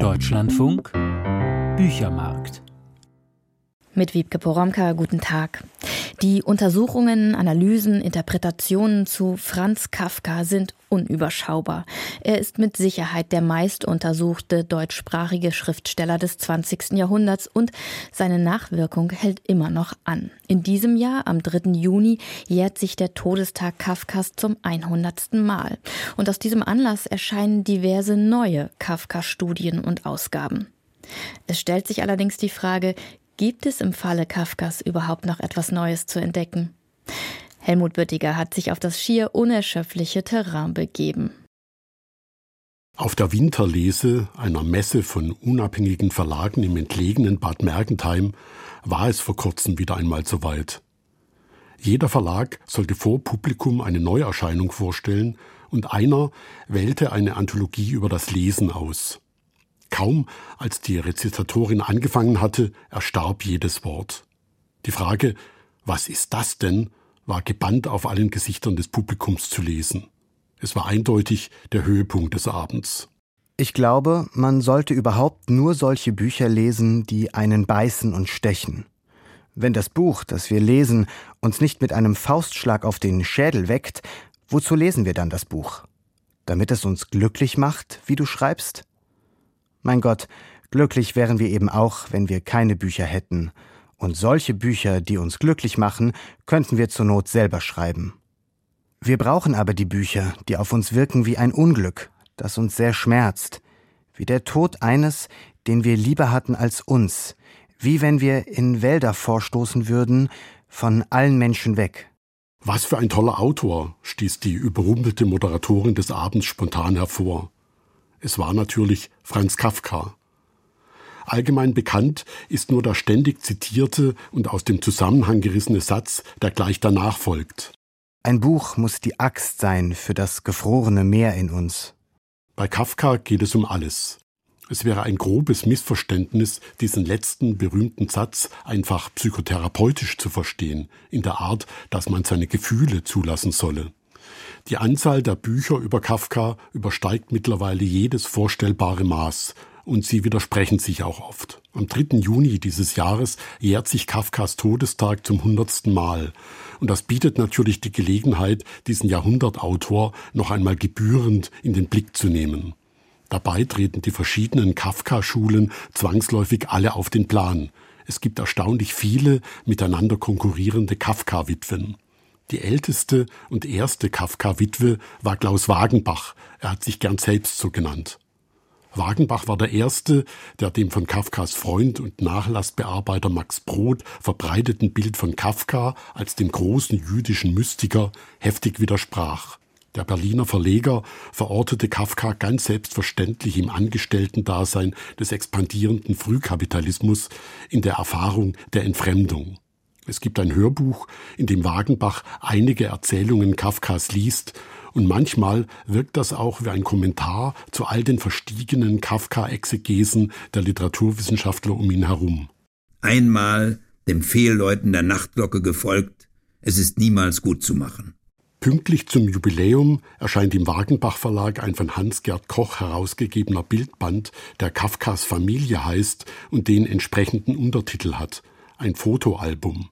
Deutschlandfunk Büchermarkt mit Wiebke Poromka, guten Tag. Die Untersuchungen, Analysen, Interpretationen zu Franz Kafka sind unüberschaubar. Er ist mit Sicherheit der meist untersuchte deutschsprachige Schriftsteller des 20. Jahrhunderts und seine Nachwirkung hält immer noch an. In diesem Jahr, am 3. Juni, jährt sich der Todestag Kafkas zum 100. Mal. Und aus diesem Anlass erscheinen diverse neue Kafka-Studien und Ausgaben. Es stellt sich allerdings die Frage, Gibt es im Falle Kafkas überhaupt noch etwas Neues zu entdecken? Helmut Böttiger hat sich auf das schier unerschöpfliche Terrain begeben. Auf der Winterlese einer Messe von unabhängigen Verlagen im entlegenen Bad Mergentheim war es vor kurzem wieder einmal soweit. Jeder Verlag sollte vor Publikum eine Neuerscheinung vorstellen und einer wählte eine Anthologie über das Lesen aus. Kaum als die Rezitatorin angefangen hatte, erstarb jedes Wort. Die Frage, was ist das denn, war gebannt auf allen Gesichtern des Publikums zu lesen. Es war eindeutig der Höhepunkt des Abends. Ich glaube, man sollte überhaupt nur solche Bücher lesen, die einen beißen und stechen. Wenn das Buch, das wir lesen, uns nicht mit einem Faustschlag auf den Schädel weckt, wozu lesen wir dann das Buch? Damit es uns glücklich macht, wie du schreibst? Mein Gott, glücklich wären wir eben auch, wenn wir keine Bücher hätten. Und solche Bücher, die uns glücklich machen, könnten wir zur Not selber schreiben. Wir brauchen aber die Bücher, die auf uns wirken wie ein Unglück, das uns sehr schmerzt, wie der Tod eines, den wir lieber hatten als uns, wie wenn wir in Wälder vorstoßen würden, von allen Menschen weg. Was für ein toller Autor, stieß die überrumpelte Moderatorin des Abends spontan hervor. Es war natürlich Franz Kafka. Allgemein bekannt ist nur der ständig zitierte und aus dem Zusammenhang gerissene Satz, der gleich danach folgt. Ein Buch muss die Axt sein für das gefrorene Meer in uns. Bei Kafka geht es um alles. Es wäre ein grobes Missverständnis, diesen letzten berühmten Satz einfach psychotherapeutisch zu verstehen, in der Art, dass man seine Gefühle zulassen solle. Die Anzahl der Bücher über Kafka übersteigt mittlerweile jedes vorstellbare Maß und sie widersprechen sich auch oft. Am 3. Juni dieses Jahres jährt sich Kafkas Todestag zum hundertsten Mal. Und das bietet natürlich die Gelegenheit, diesen Jahrhundertautor noch einmal gebührend in den Blick zu nehmen. Dabei treten die verschiedenen Kafka-Schulen zwangsläufig alle auf den Plan. Es gibt erstaunlich viele miteinander konkurrierende Kafka-Witwen. Die älteste und erste Kafka-Witwe war Klaus Wagenbach. Er hat sich gern selbst so genannt. Wagenbach war der Erste, der dem von Kafkas Freund und Nachlassbearbeiter Max Brod verbreiteten Bild von Kafka als dem großen jüdischen Mystiker heftig widersprach. Der Berliner Verleger verortete Kafka ganz selbstverständlich im Angestellten-Dasein des expandierenden Frühkapitalismus in der Erfahrung der Entfremdung. Es gibt ein Hörbuch, in dem Wagenbach einige Erzählungen Kafkas liest, und manchmal wirkt das auch wie ein Kommentar zu all den verstiegenen Kafka-Exegesen der Literaturwissenschaftler um ihn herum. Einmal dem Fehlläuten der Nachtglocke gefolgt, es ist niemals gut zu machen. Pünktlich zum Jubiläum erscheint im Wagenbach Verlag ein von Hans-Gerd Koch herausgegebener Bildband, der Kafkas Familie heißt und den entsprechenden Untertitel hat, ein Fotoalbum.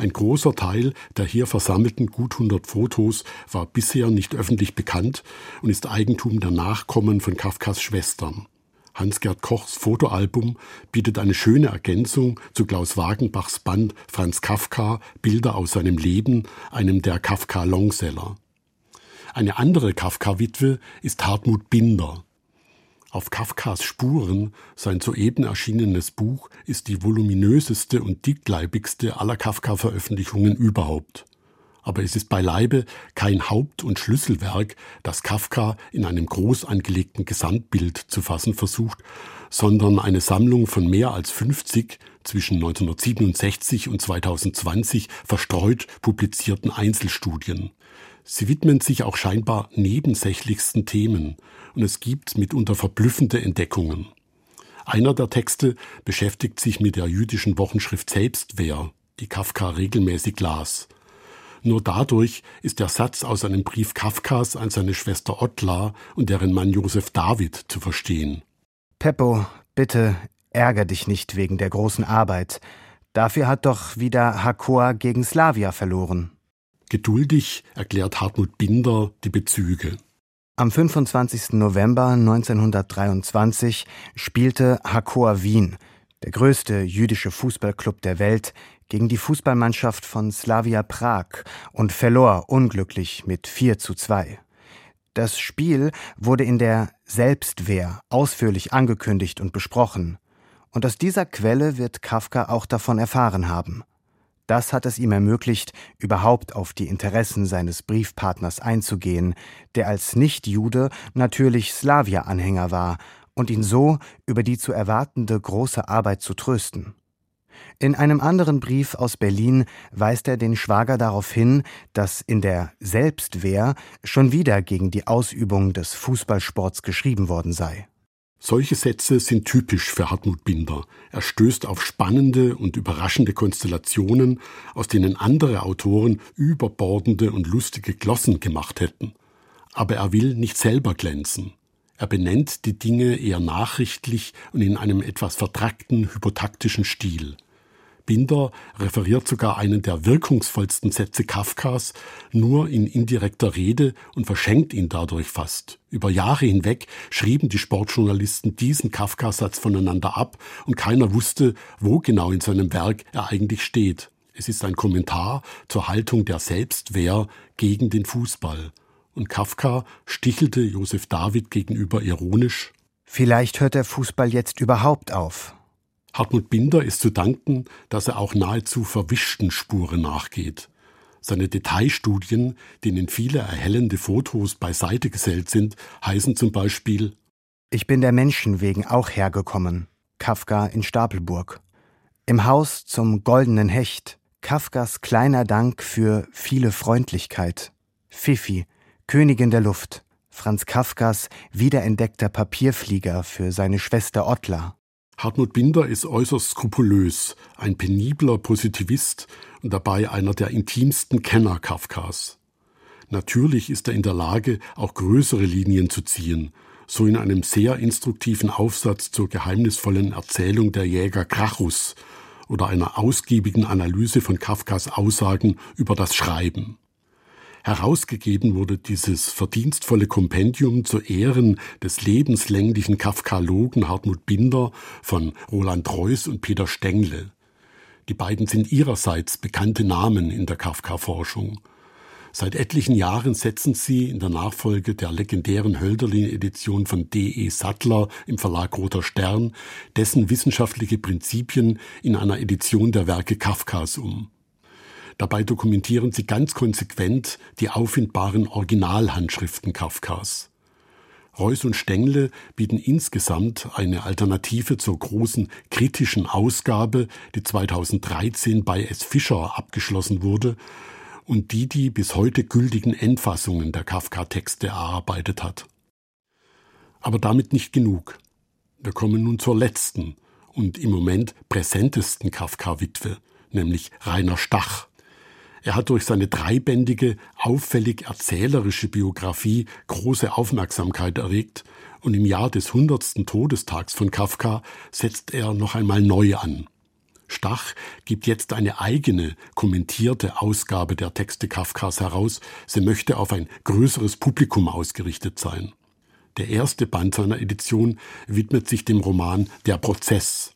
Ein großer Teil der hier versammelten gut 100 Fotos war bisher nicht öffentlich bekannt und ist Eigentum der Nachkommen von Kafkas Schwestern. Hans-Gerd Kochs Fotoalbum bietet eine schöne Ergänzung zu Klaus Wagenbachs Band Franz Kafka Bilder aus seinem Leben, einem der Kafka Longseller. Eine andere Kafka-Witwe ist Hartmut Binder. Auf Kafkas Spuren, sein soeben erschienenes Buch, ist die voluminöseste und dickleibigste aller Kafka-Veröffentlichungen überhaupt. Aber es ist beileibe kein Haupt- und Schlüsselwerk, das Kafka in einem groß angelegten Gesamtbild zu fassen versucht, sondern eine Sammlung von mehr als 50 zwischen 1967 und 2020 verstreut publizierten Einzelstudien. Sie widmen sich auch scheinbar nebensächlichsten Themen und es gibt mitunter verblüffende Entdeckungen. Einer der Texte beschäftigt sich mit der jüdischen Wochenschrift Selbstwehr, die Kafka regelmäßig las. Nur dadurch ist der Satz aus einem Brief Kafkas an seine Schwester Ottla und deren Mann Josef David zu verstehen. Peppo, bitte ärger dich nicht wegen der großen Arbeit. Dafür hat doch wieder Hakoa gegen Slavia verloren. Geduldig erklärt Hartmut Binder die Bezüge. Am 25. November 1923 spielte Hakoa Wien, der größte jüdische Fußballclub der Welt, gegen die Fußballmannschaft von Slavia Prag und verlor unglücklich mit 4 zu 2. Das Spiel wurde in der Selbstwehr ausführlich angekündigt und besprochen. Und aus dieser Quelle wird Kafka auch davon erfahren haben. Das hat es ihm ermöglicht, überhaupt auf die Interessen seines Briefpartners einzugehen, der als Nichtjude natürlich Slavia-Anhänger war und ihn so über die zu erwartende große Arbeit zu trösten. In einem anderen Brief aus Berlin weist er den Schwager darauf hin, dass in der Selbstwehr schon wieder gegen die Ausübung des Fußballsports geschrieben worden sei. Solche Sätze sind typisch für Hartmut Binder. Er stößt auf spannende und überraschende Konstellationen, aus denen andere Autoren überbordende und lustige Glossen gemacht hätten. Aber er will nicht selber glänzen. Er benennt die Dinge eher nachrichtlich und in einem etwas vertrackten, hypotaktischen Stil. Binder referiert sogar einen der wirkungsvollsten Sätze Kafkas nur in indirekter Rede und verschenkt ihn dadurch fast. Über Jahre hinweg schrieben die Sportjournalisten diesen Kafka-Satz voneinander ab und keiner wusste, wo genau in seinem Werk er eigentlich steht. Es ist ein Kommentar zur Haltung der Selbstwehr gegen den Fußball. Und Kafka stichelte Josef David gegenüber ironisch Vielleicht hört der Fußball jetzt überhaupt auf. Hartmut Binder ist zu danken, dass er auch nahezu verwischten Spuren nachgeht. Seine Detailstudien, denen viele erhellende Fotos beiseite gesellt sind, heißen zum Beispiel Ich bin der Menschen wegen auch hergekommen. Kafka in Stapelburg. Im Haus zum goldenen Hecht. Kafkas kleiner Dank für viele Freundlichkeit. Fifi, Königin der Luft. Franz Kafkas wiederentdeckter Papierflieger für seine Schwester Ottla. Hartmut Binder ist äußerst skrupulös, ein penibler Positivist und dabei einer der intimsten Kenner Kafkas. Natürlich ist er in der Lage, auch größere Linien zu ziehen, so in einem sehr instruktiven Aufsatz zur geheimnisvollen Erzählung der Jäger Krachus oder einer ausgiebigen Analyse von Kafkas Aussagen über das Schreiben. Herausgegeben wurde dieses verdienstvolle Kompendium zu Ehren des lebenslänglichen Kafkalogen Hartmut Binder von Roland Reuss und Peter Stengle. Die beiden sind ihrerseits bekannte Namen in der Kafka-Forschung. Seit etlichen Jahren setzen sie in der Nachfolge der legendären Hölderlin-Edition von D.E. Sattler im Verlag Roter Stern dessen wissenschaftliche Prinzipien in einer Edition der Werke Kafkas um. Dabei dokumentieren sie ganz konsequent die auffindbaren Originalhandschriften Kafkas. Reuss und Stengle bieten insgesamt eine Alternative zur großen kritischen Ausgabe, die 2013 bei S. Fischer abgeschlossen wurde und die die bis heute gültigen Endfassungen der Kafka-Texte erarbeitet hat. Aber damit nicht genug. Wir kommen nun zur letzten und im Moment präsentesten Kafka-Witwe, nämlich Rainer Stach. Er hat durch seine dreibändige, auffällig erzählerische Biografie große Aufmerksamkeit erregt und im Jahr des hundertsten Todestags von Kafka setzt er noch einmal neu an. Stach gibt jetzt eine eigene, kommentierte Ausgabe der Texte Kafkas heraus. Sie möchte auf ein größeres Publikum ausgerichtet sein. Der erste Band seiner Edition widmet sich dem Roman Der Prozess.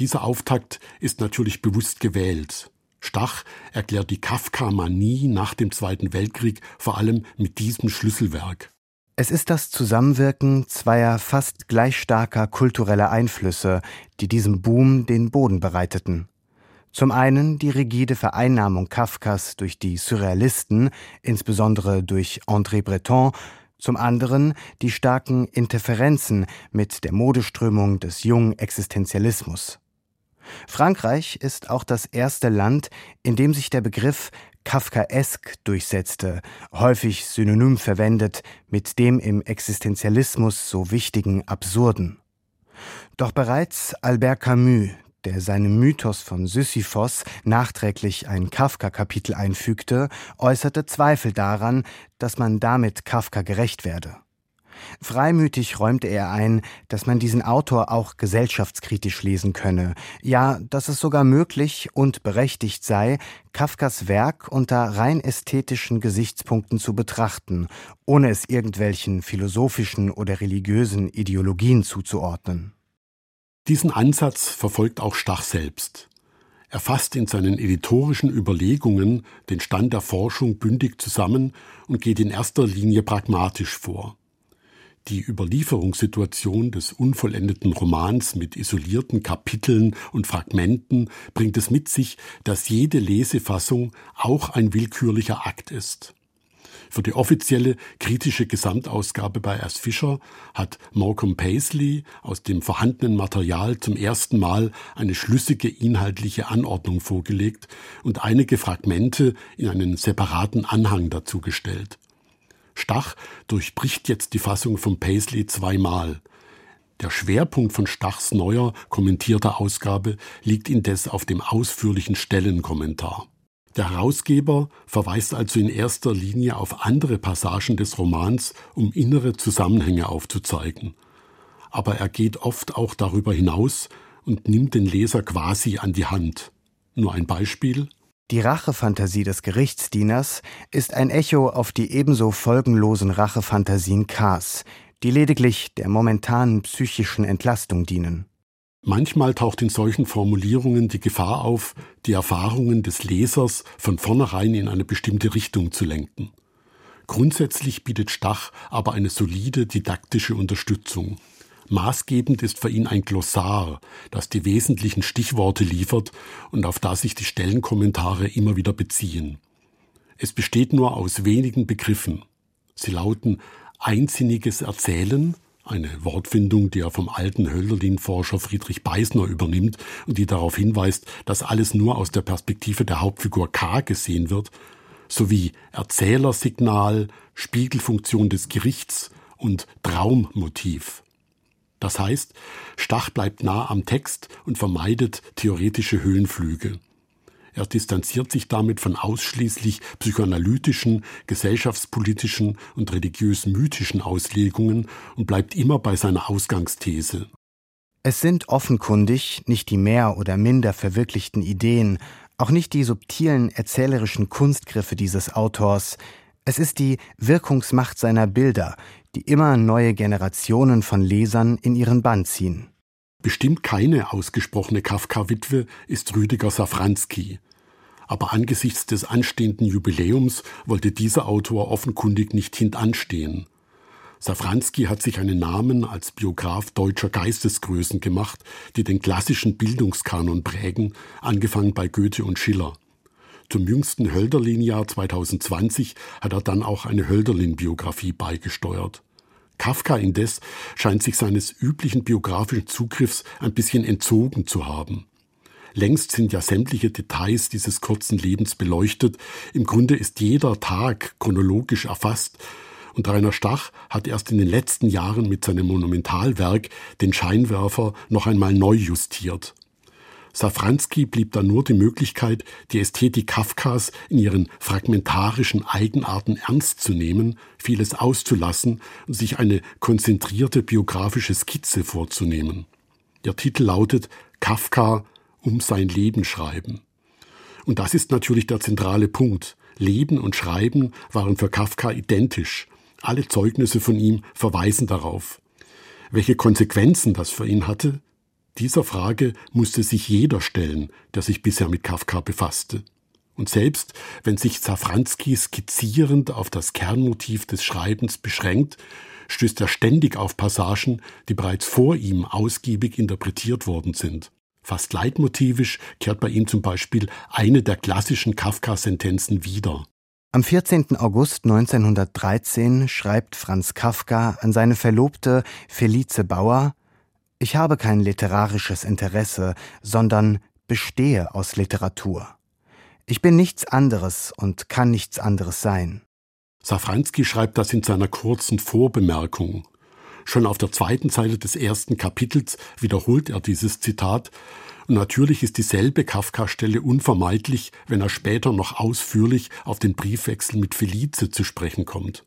Dieser Auftakt ist natürlich bewusst gewählt. Stach erklärt die Kafka-Manie nach dem Zweiten Weltkrieg vor allem mit diesem Schlüsselwerk. Es ist das Zusammenwirken zweier fast gleich starker kultureller Einflüsse, die diesem Boom den Boden bereiteten. Zum einen die rigide Vereinnahmung Kafkas durch die Surrealisten, insbesondere durch André Breton, zum anderen die starken Interferenzen mit der Modeströmung des jungen Existenzialismus. Frankreich ist auch das erste Land, in dem sich der Begriff Kafkaesk durchsetzte, häufig synonym verwendet mit dem im Existenzialismus so wichtigen Absurden. Doch bereits Albert Camus, der seinem Mythos von Sisyphos nachträglich ein Kafka-Kapitel einfügte, äußerte Zweifel daran, dass man damit Kafka gerecht werde. Freimütig räumte er ein, dass man diesen Autor auch gesellschaftskritisch lesen könne, ja, dass es sogar möglich und berechtigt sei, Kafkas Werk unter rein ästhetischen Gesichtspunkten zu betrachten, ohne es irgendwelchen philosophischen oder religiösen Ideologien zuzuordnen. Diesen Ansatz verfolgt auch Stach selbst. Er fasst in seinen editorischen Überlegungen den Stand der Forschung bündig zusammen und geht in erster Linie pragmatisch vor. Die Überlieferungssituation des unvollendeten Romans mit isolierten Kapiteln und Fragmenten bringt es mit sich, dass jede Lesefassung auch ein willkürlicher Akt ist. Für die offizielle kritische Gesamtausgabe bei S. Fischer hat Malcolm Paisley aus dem vorhandenen Material zum ersten Mal eine schlüssige inhaltliche Anordnung vorgelegt und einige Fragmente in einen separaten Anhang dazugestellt. Stach durchbricht jetzt die Fassung von Paisley zweimal. Der Schwerpunkt von Stachs neuer kommentierter Ausgabe liegt indes auf dem ausführlichen Stellenkommentar. Der Herausgeber verweist also in erster Linie auf andere Passagen des Romans, um innere Zusammenhänge aufzuzeigen. Aber er geht oft auch darüber hinaus und nimmt den Leser quasi an die Hand. Nur ein Beispiel. Die Rachefantasie des Gerichtsdieners ist ein Echo auf die ebenso folgenlosen Rachefantasien Kars, die lediglich der momentanen psychischen Entlastung dienen. Manchmal taucht in solchen Formulierungen die Gefahr auf, die Erfahrungen des Lesers von vornherein in eine bestimmte Richtung zu lenken. Grundsätzlich bietet Stach aber eine solide didaktische Unterstützung. Maßgebend ist für ihn ein Glossar, das die wesentlichen Stichworte liefert und auf das sich die Stellenkommentare immer wieder beziehen. Es besteht nur aus wenigen Begriffen. Sie lauten einsinniges Erzählen, eine Wortfindung, die er vom alten Hölderlin-Forscher Friedrich Beisner übernimmt und die darauf hinweist, dass alles nur aus der Perspektive der Hauptfigur K gesehen wird, sowie Erzählersignal, Spiegelfunktion des Gerichts und Traummotiv. Das heißt, Stach bleibt nah am Text und vermeidet theoretische Höhenflüge. Er distanziert sich damit von ausschließlich psychoanalytischen, gesellschaftspolitischen und religiös-mythischen Auslegungen und bleibt immer bei seiner Ausgangsthese. Es sind offenkundig nicht die mehr oder minder verwirklichten Ideen, auch nicht die subtilen erzählerischen Kunstgriffe dieses Autors, es ist die Wirkungsmacht seiner Bilder, die immer neue Generationen von Lesern in ihren Bann ziehen. Bestimmt keine ausgesprochene Kafka-Witwe ist Rüdiger Safranski. Aber angesichts des anstehenden Jubiläums wollte dieser Autor offenkundig nicht hintanstehen. Safranski hat sich einen Namen als Biograf deutscher Geistesgrößen gemacht, die den klassischen Bildungskanon prägen, angefangen bei Goethe und Schiller. Zum jüngsten Hölderlin-Jahr 2020 hat er dann auch eine Hölderlin-Biografie beigesteuert. Kafka indes scheint sich seines üblichen biografischen Zugriffs ein bisschen entzogen zu haben. Längst sind ja sämtliche Details dieses kurzen Lebens beleuchtet. Im Grunde ist jeder Tag chronologisch erfasst. Und Rainer Stach hat erst in den letzten Jahren mit seinem Monumentalwerk den Scheinwerfer noch einmal neu justiert. Safranski blieb dann nur die Möglichkeit, die Ästhetik Kafkas in ihren fragmentarischen Eigenarten ernst zu nehmen, vieles auszulassen und sich eine konzentrierte biografische Skizze vorzunehmen. Der Titel lautet Kafka um sein Leben schreiben. Und das ist natürlich der zentrale Punkt. Leben und Schreiben waren für Kafka identisch. Alle Zeugnisse von ihm verweisen darauf. Welche Konsequenzen das für ihn hatte, dieser Frage musste sich jeder stellen, der sich bisher mit Kafka befasste. Und selbst wenn sich Safranski skizzierend auf das Kernmotiv des Schreibens beschränkt, stößt er ständig auf Passagen, die bereits vor ihm ausgiebig interpretiert worden sind. Fast leitmotivisch kehrt bei ihm zum Beispiel eine der klassischen Kafka-Sentenzen wieder. Am 14. August 1913 schreibt Franz Kafka an seine Verlobte Felice Bauer ich habe kein literarisches Interesse, sondern bestehe aus Literatur. Ich bin nichts anderes und kann nichts anderes sein. Safranski schreibt das in seiner kurzen Vorbemerkung. Schon auf der zweiten Seite des ersten Kapitels wiederholt er dieses Zitat, und natürlich ist dieselbe Kafka-Stelle unvermeidlich, wenn er später noch ausführlich auf den Briefwechsel mit Felice zu sprechen kommt.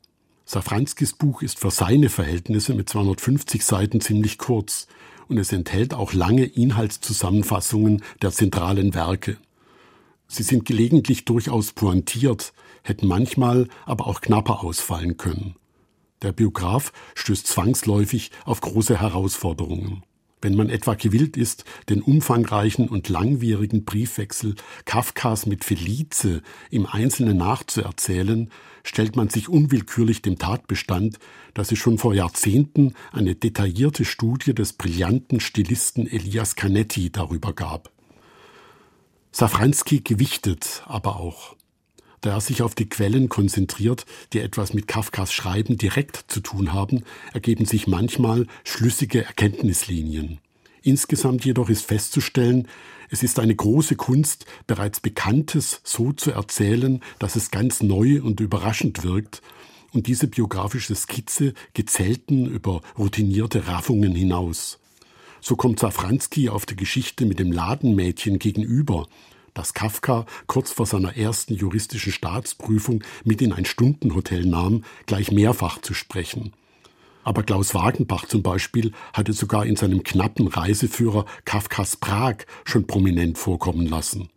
Safranskis Buch ist für seine Verhältnisse mit 250 Seiten ziemlich kurz und es enthält auch lange Inhaltszusammenfassungen der zentralen Werke. Sie sind gelegentlich durchaus pointiert, hätten manchmal aber auch knapper ausfallen können. Der Biograf stößt zwangsläufig auf große Herausforderungen. Wenn man etwa gewillt ist, den umfangreichen und langwierigen Briefwechsel Kafkas mit Felice im Einzelnen nachzuerzählen, stellt man sich unwillkürlich dem Tatbestand, dass es schon vor Jahrzehnten eine detaillierte Studie des brillanten Stilisten Elias Canetti darüber gab. Safranski gewichtet aber auch. Da er sich auf die Quellen konzentriert, die etwas mit Kafkas Schreiben direkt zu tun haben, ergeben sich manchmal schlüssige Erkenntnislinien. Insgesamt jedoch ist festzustellen, es ist eine große Kunst, bereits Bekanntes so zu erzählen, dass es ganz neu und überraschend wirkt, und diese biografische Skizze gezelten über routinierte Raffungen hinaus. So kommt Safranski auf die Geschichte mit dem Ladenmädchen gegenüber, das Kafka kurz vor seiner ersten juristischen Staatsprüfung mit in ein Stundenhotel nahm, gleich mehrfach zu sprechen. Aber Klaus Wagenbach zum Beispiel hatte sogar in seinem knappen Reiseführer Kafkas Prag schon prominent vorkommen lassen.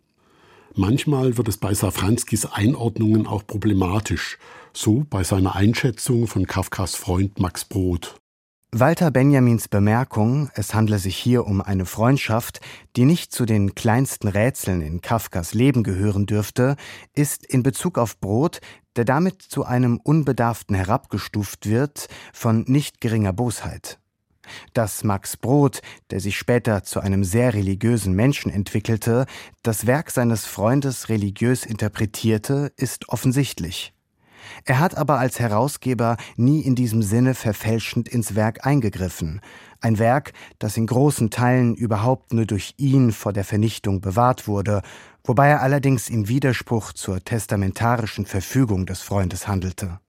Manchmal wird es bei Safranskis Einordnungen auch problematisch, so bei seiner Einschätzung von Kafkas Freund Max Brod. Walter Benjamins Bemerkung, es handle sich hier um eine Freundschaft, die nicht zu den kleinsten Rätseln in Kafkas Leben gehören dürfte, ist in Bezug auf Brot, der damit zu einem Unbedarften herabgestuft wird, von nicht geringer Bosheit. Dass Max Brod, der sich später zu einem sehr religiösen Menschen entwickelte, das Werk seines Freundes religiös interpretierte, ist offensichtlich. Er hat aber als Herausgeber nie in diesem Sinne verfälschend ins Werk eingegriffen. Ein Werk, das in großen Teilen überhaupt nur durch ihn vor der Vernichtung bewahrt wurde, wobei er allerdings im Widerspruch zur testamentarischen Verfügung des Freundes handelte.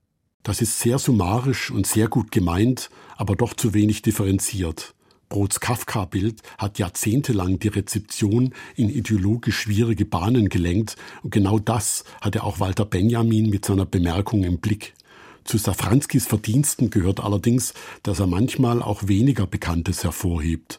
Das ist sehr summarisch und sehr gut gemeint, aber doch zu wenig differenziert. Brods Kafka-Bild hat jahrzehntelang die Rezeption in ideologisch schwierige Bahnen gelenkt und genau das hatte auch Walter Benjamin mit seiner Bemerkung im Blick. Zu Safranskis Verdiensten gehört allerdings, dass er manchmal auch weniger Bekanntes hervorhebt.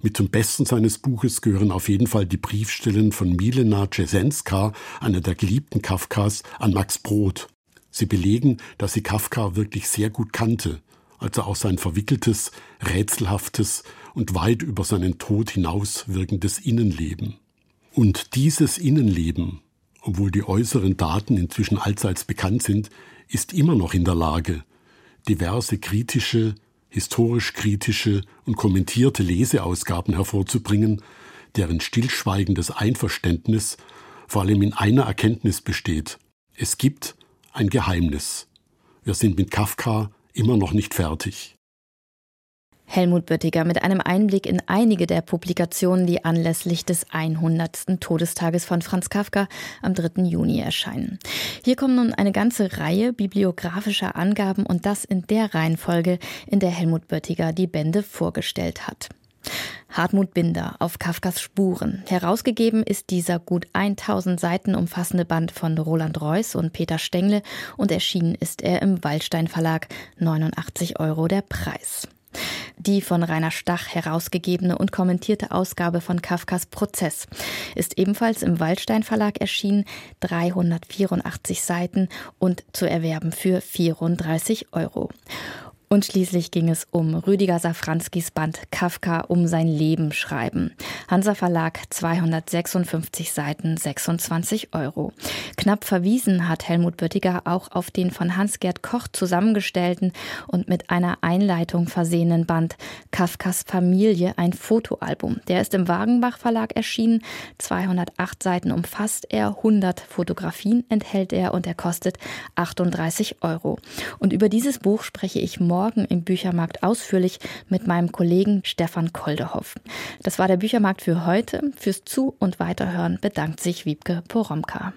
Mit zum Besten seines Buches gehören auf jeden Fall die Briefstellen von Milena Czesenska, einer der geliebten Kafkas, an Max Brod. Sie belegen, dass sie Kafka wirklich sehr gut kannte also auch sein verwickeltes, rätselhaftes und weit über seinen Tod hinaus wirkendes Innenleben. Und dieses Innenleben, obwohl die äußeren Daten inzwischen allseits bekannt sind, ist immer noch in der Lage, diverse kritische, historisch kritische und kommentierte Leseausgaben hervorzubringen, deren stillschweigendes Einverständnis vor allem in einer Erkenntnis besteht. Es gibt ein Geheimnis. Wir sind mit Kafka immer noch nicht fertig. Helmut Böttiger mit einem Einblick in einige der Publikationen, die anlässlich des 100. Todestages von Franz Kafka am 3. Juni erscheinen. Hier kommen nun eine ganze Reihe bibliografischer Angaben und das in der Reihenfolge, in der Helmut Böttiger die Bände vorgestellt hat. Hartmut Binder auf Kafkas Spuren. Herausgegeben ist dieser gut 1000 Seiten umfassende Band von Roland Reuss und Peter Stengle und erschienen ist er im Waldstein Verlag. 89 Euro der Preis. Die von Rainer Stach herausgegebene und kommentierte Ausgabe von Kafkas Prozess ist ebenfalls im Waldstein Verlag erschienen, 384 Seiten und zu erwerben für 34 Euro. Und schließlich ging es um Rüdiger Safranskis Band Kafka um sein Leben schreiben. Hansa Verlag 256 Seiten 26 Euro. Knapp verwiesen hat Helmut Böttiger auch auf den von Hans-Gerd Koch zusammengestellten und mit einer Einleitung versehenen Band Kafkas Familie, ein Fotoalbum. Der ist im Wagenbach Verlag erschienen. 208 Seiten umfasst er, 100 Fotografien enthält er und er kostet 38 Euro. Und über dieses Buch spreche ich morgen morgen im Büchermarkt ausführlich mit meinem Kollegen Stefan Koldehoff. Das war der Büchermarkt für heute. Fürs Zu- und Weiterhören bedankt sich Wiebke Poromka.